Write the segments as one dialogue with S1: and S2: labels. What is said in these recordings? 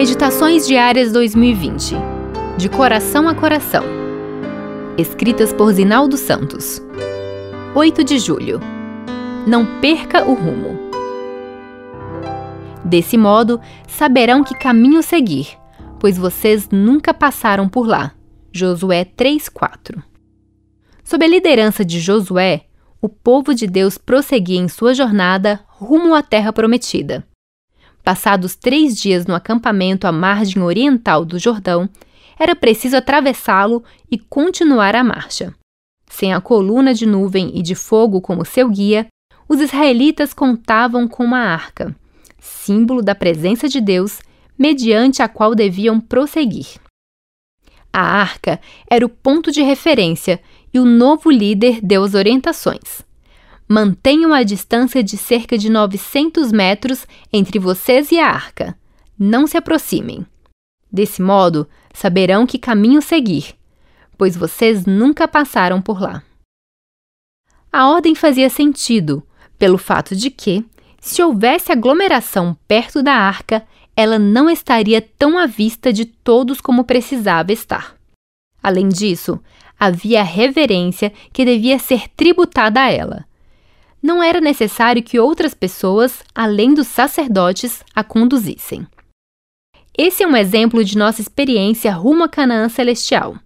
S1: Meditações Diárias 2020 De Coração a Coração. Escritas por Zinaldo Santos. 8 de julho. Não perca o rumo. Desse modo, saberão que caminho seguir, pois vocês nunca passaram por lá. Josué 3:4. Sob a liderança de Josué, o povo de Deus prosseguia em sua jornada rumo à terra prometida. Passados três dias no acampamento à margem oriental do Jordão, era preciso atravessá-lo e continuar a marcha. Sem a coluna de nuvem e de fogo como seu guia, os israelitas contavam com uma arca, símbolo da presença de Deus, mediante a qual deviam prosseguir. A arca era o ponto de referência e o novo líder deu as orientações. Mantenham a distância de cerca de 900 metros entre vocês e a arca. Não se aproximem. Desse modo, saberão que caminho seguir, pois vocês nunca passaram por lá. A ordem fazia sentido, pelo fato de que, se houvesse aglomeração perto da arca, ela não estaria tão à vista de todos como precisava estar. Além disso, havia a reverência que devia ser tributada a ela não era necessário que outras pessoas, além dos sacerdotes, a conduzissem. Esse é um exemplo de nossa experiência rumo a Canaã celestial.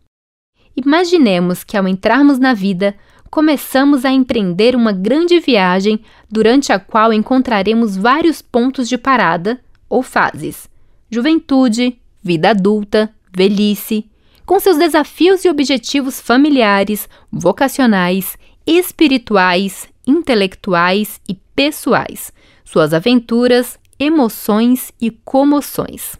S1: Imaginemos que ao entrarmos na vida, começamos a empreender uma grande viagem durante a qual encontraremos vários pontos de parada ou fases: juventude, vida adulta, velhice, com seus desafios e objetivos familiares, vocacionais, espirituais, intelectuais e pessoais, suas aventuras, emoções e comoções.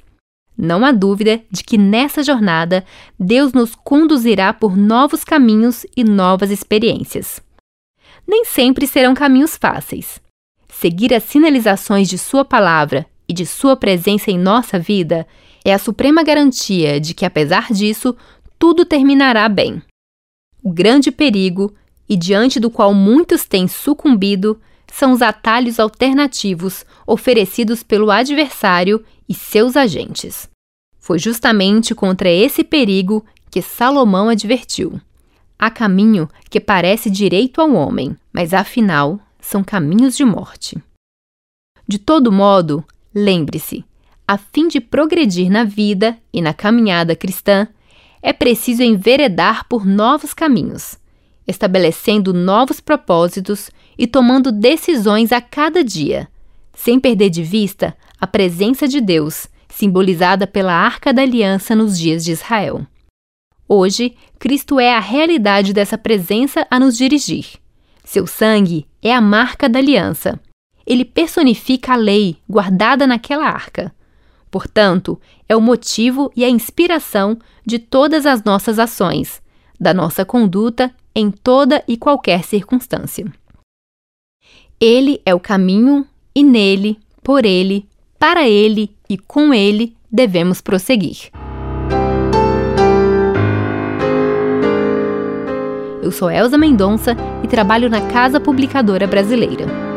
S1: Não há dúvida de que nessa jornada Deus nos conduzirá por novos caminhos e novas experiências. Nem sempre serão caminhos fáceis. Seguir as sinalizações de Sua palavra e de Sua presença em nossa vida é a suprema garantia de que, apesar disso, tudo terminará bem. O grande perigo e diante do qual muitos têm sucumbido, são os atalhos alternativos oferecidos pelo adversário e seus agentes. Foi justamente contra esse perigo que Salomão advertiu. Há caminho que parece direito ao homem, mas afinal são caminhos de morte. De todo modo, lembre-se: a fim de progredir na vida e na caminhada cristã, é preciso enveredar por novos caminhos estabelecendo novos propósitos e tomando decisões a cada dia, sem perder de vista a presença de Deus, simbolizada pela Arca da Aliança nos dias de Israel. Hoje, Cristo é a realidade dessa presença a nos dirigir. Seu sangue é a marca da aliança. Ele personifica a lei guardada naquela arca. Portanto, é o motivo e a inspiração de todas as nossas ações, da nossa conduta em toda e qualquer circunstância. Ele é o caminho e nele, por ele, para ele e com ele devemos prosseguir. Eu sou Elza Mendonça e trabalho na Casa Publicadora Brasileira.